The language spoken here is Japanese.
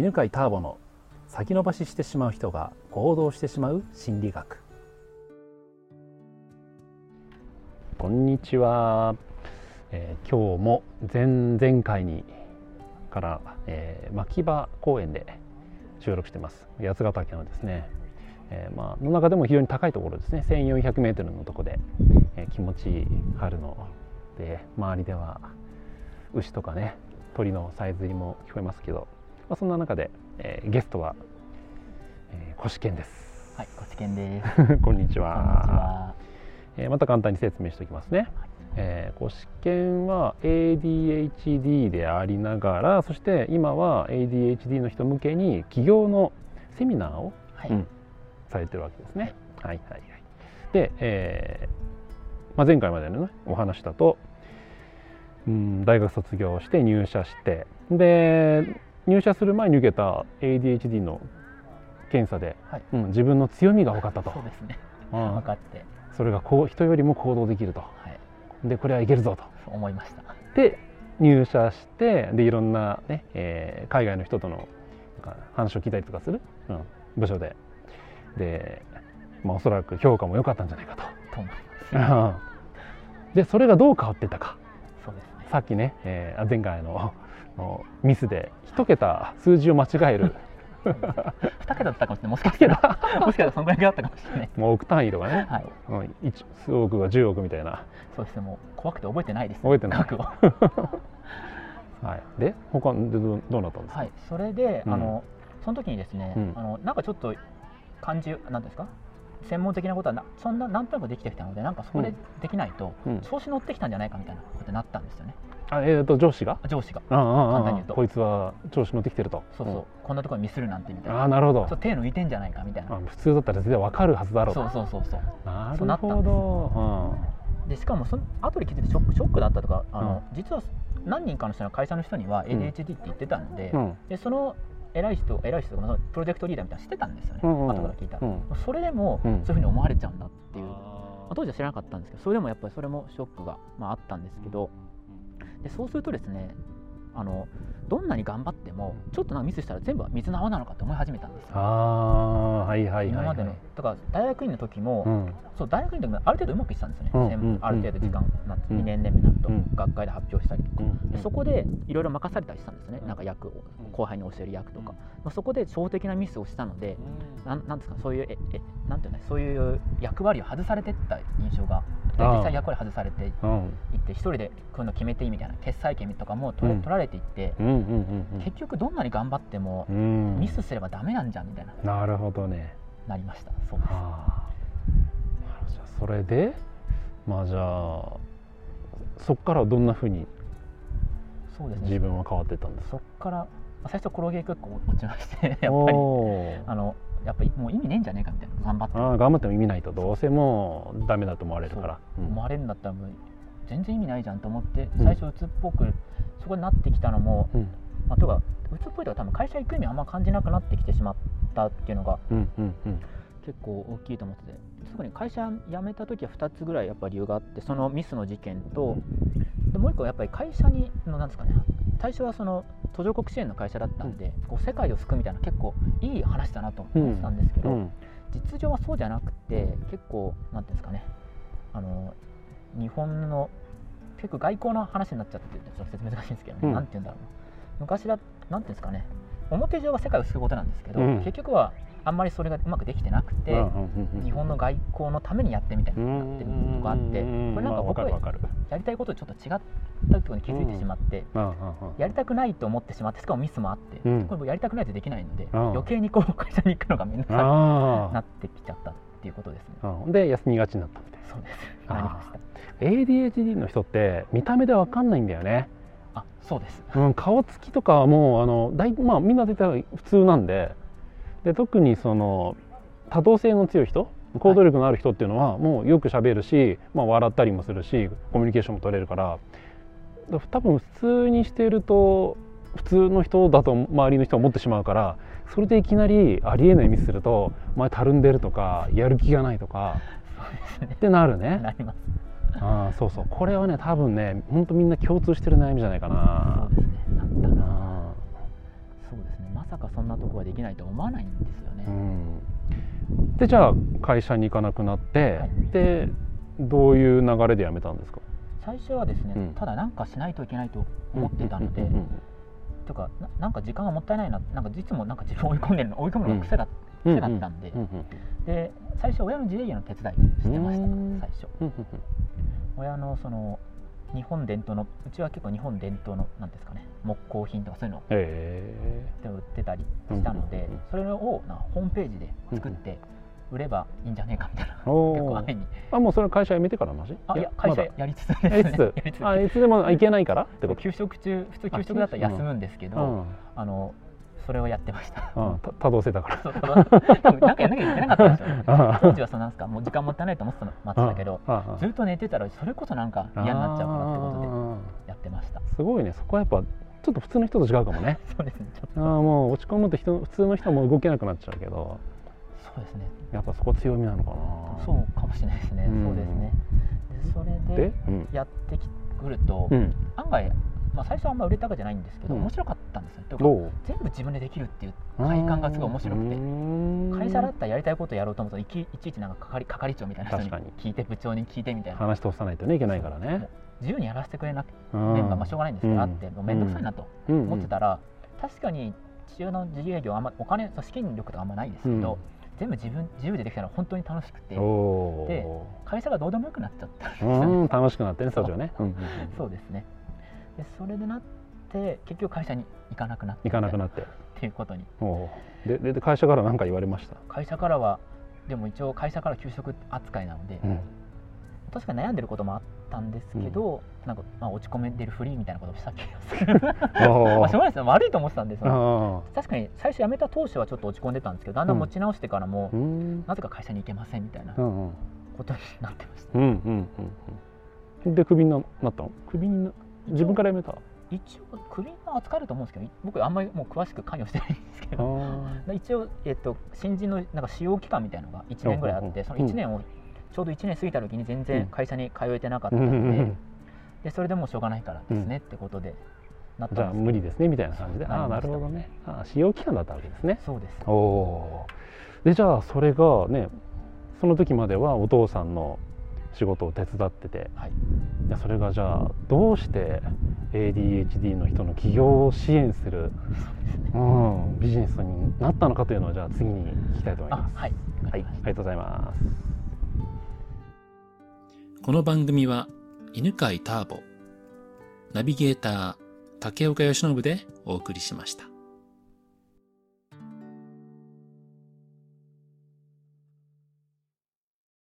犬飼ターボの先延ばししてしまう人が行動してしまう心理学。こんにちは、えー、今日も前々回にから、えー、牧場公園で収録してます。八ヶ岳のですね、えー、まあの中でも非常に高いところですね。1400メートルのとこで、えー、気持ちいい春ので周りでは牛とかね鳥のさえずりも聞こえますけど、まあ、そんな中で、えー、ゲストは、えー、コシケンです。はい、コシケンです。こんにちは。えー、また簡単に説明しておきますね。はい、えー、コシケンは ADHD でありながらそして今は ADHD の人向けに起業のセミナーを、はい、うん、されてるわけですね。はい、はい、はい。で、えーまあ、前回までの、ね、お話だとうん、大学卒業して入社してで入社する前に受けた ADHD の検査で、はい、うん、自分の強みが分かったと。そうですね、うん、分かって。それがこう人よりも行動できると、はい、でこれはいけるぞと。思いました。で入社してでいろんなね、えー、海外の人との話を聞いたりとかする、うん、部署で。で、まあ、おそらく評価も良かったんじゃないかと。と思います、でそれがどう変わってたか。そうですさっきね、えー、前回ののミスで一桁数字を間違える。二桁だったかもしれない。もしかしたら。もしかしたらそのぐらいだったかもしれない。もう億単位とかね、はい、うん、数億が10億みたいな。そうですね。もう怖くて覚えてないです、覚えてない。額を。はい、で他でどどうなったんですか、はい、それで、うん、あのその時にですね、うん、あのなんかちょっと感じなんですか？専門的なことはなそんななんとなくできてきたのでなんかそこでできないと、調子乗ってきたんじゃないかみたいなことになったんですよね。あえーと、上司が？上司が。簡単に言うと。こいつは調子乗ってきてると。そうそう、うん、こんなところにミスるなんてみたいな。あなるほど。手抜いてんじゃないかみたいな。普通だったら全然わかるはずだろう。そうそうそうそう。なるほど、うん、でしかもその後で気づいてショックショックだったとかあの、うん、実は何人かの人の会社の人には ADHD って言ってたんで,、でその偉い人偉い人がプロジェクトリーダーみたいなしてたんですよね、うんうん、後から聞いたら、うん、それでもそういうふうに思われちゃうんだっていう、まあ、当時は知らなかったんですけどそれでもやっぱりそれもショックが、まあ、あったんですけど。でそうするとですねあのどんなに頑張ってもちょっとなミスしたら全部水の泡なのかって思い始めたんですよ。あはいはいはい、はい、今までの。だから大学院の時も、うん、そう大学院の時もある程度うまくいってたんですよね、うん、ある程度時間、うん、2年目になると、学会で発表したりとか、でそこでいろいろ任されたりしたんですね。なんか役を後輩に教える役とか、そこで超的なミスをしたので、なんなんですかそういうええなんていうのそういう役割を外されてった印象が実際役割外されていって一人でこういうの決めていいみたいな決裁権とかも取,、取られていって、結局どんなに頑張ってもミスすればダメなんじゃんみたいななるほどね。なりました。そうです。じゃそれでまあじゃあそこからどんなふうに自分は変わってたんですそこから最初転げ結構落ちましてやっぱり。あのやっぱもう意味ねえんじゃねえかみたいな頑張って。あ頑張っても意味ないと。どうせもうダメだと思われるから、うん、思われるんだったらもう全然意味ないじゃんと思って最初鬱っぽく、そこになってきたのも、うん、まあ、とか鬱っぽいとか多分会社行く意味あんま感じなくなってきてしまったっていうのが、結構大きいと思ってて特に会社辞めた時は2つぐらいやっぱ理由があってそのミスの事件とでもう一個やっぱり会社にのなんですかね最初はその途上国支援の会社だったんで、うん、こう世界を救うみたいな結構いい話だなと思ってたんですけど、うん、実情はそうじゃなくて結構なんていうんですかね。あの日本の結構外交の話になっちゃってちょっと説明難しいんですけど、ね、うん、なんて言うんだろうな。昔だなんていうんですかね。表上は世界を救うことなんですけど、結局はあんまりそれがうまくできてなくて、日本の外交のためにやってみたいになってるとかあってこれなんか僕はやりたいこととちょっと違ったところに気づいてしまって、やりたくないと思ってしまってしかもミスもあって、これやりたくないとできないので、余計にこう会社に行くのが面倒くさくなってきちゃったっていうことですね。で休みがちになったみたいな。そうです。なりました。ADHD の人って見た目でわかんないんだよね。あそうです、うん、顔つきとかはもうあの大、まあ、みんな絶対普通なんでで特にその多動性の強い人行動力のある人っていうのはもうよくしゃべるし、まあ、笑ったりもするしコミュニケーションも取れるから多分普通にしていると普通の人だと周りの人は思ってしまうからそれでいきなりありえないミスすると「お前たるんでる」とか「やる気がない」とかってなるね。なりますあそうそうこれはね多分ね本当みんな共通してる悩みじゃないかな。そうですね。そんなとこができないと思わないんですよね。うん、でじゃあ会社に行かなくなって、はい、でどういう流れで辞めたんですか？最初はですね、うん、ただ何かしないといけないと思ってたので、とかななんか時間がもったいないななんかいつもなんか自分を追い込んでるの追い込むのが癖だ,、癖だったんで、で最初親の自営業の手伝いをしてました最初。親のその日本伝統のうちは結構日本伝統のなんですかね木工品とかそういうのを売ってたりしたので、それをなホームページで作って売ればいいんじゃねえかみたいな結構安易に。あもうそれ会社辞めてからの話あいや会社やりつつですね。やりつつ。あいつでも行けないからってこと？休職中普通休職だったら休むんですけど、あのそれをやってました。ああ多動性だから。なんかやんなきゃいけなかったんですよ、ね。当時はそうなんですか、もう時間もったいないと思ってたけど、ずっと寝てたらそれこそなんか嫌になっちゃうかなってことでやってました。すごいね、そこはやっぱちょっと普通の人と違うかもね。そうですね。ちょっと。あもう落ち込むと人普通の人も動けなくなっちゃうけど。そうですね。やっぱそこ強みなのかな。そうかもしれないですね。そうですね。でそれでやってくると、案外まあ、最初はあんま売れたかじゃないんですけど、うん、面白かったんですよ。というか全部自分でできるっていう快感がすごい面白くて。会社だったらやりたいことやろうと思うといちいちなんか係係長みたいな人に聞いて部長に聞いてみたいな。話通さないとねいけないからね。自由にやらせてくれなくメンバー、まあ、しょうがないんですけど、あって面倒くさいなと思ってたら、確かに父親の自由営業あんまお金資金力とかあんまないですけど、全部自分自由でできたのは本当に楽しくて。で会社がどうでもよくなっちゃったんですよ、楽しくなってねね、そうですねでそれでなって結局会社に行かなくなって。行かなくなって。っていうことに。でで会社から何か言われました？会社からはでも一応会社から給食扱いなので、うん、確かに悩んでることもあったんですけど、うん、なんか、まあ、落ち込めてるフリーみたいなことをした気がするまあしょうがないです悪いと思ってたんです確かに最初辞めた当初はちょっと落ち込んでたんですけどだんだん持ち直してからも、うん、なぜか会社に行けませんみたいなことになってました、うんうんうん、でクビになったの？クビにな自分から辞めた？一応クビは扱えると思うんですけど僕あんまりもう詳しく関与してないんですけど。一応、えっと、新人のなんか使用期間みたいなのが1年ぐらいあってその1年をちょうど1年過ぎた時に全然会社に通えてなかったので,、でそれでもうしょうがないからですね、ってことでなったじゃあ無理ですねみたいな感じで。ああなるほどね。あ使用期間だったわけですね。そうです。おおでじゃあそれがねその時まではお父さんの仕事を手伝ってて、はい、いやそれがじゃあどうして ADHD の人の起業を支援する、うん、ビジネスになったのかというのをじゃあ次に聞きたいと思います。はい、はい、ありがとうございます。この番組は犬飼ターボ、ナビゲーター竹岡由伸でお送りしました。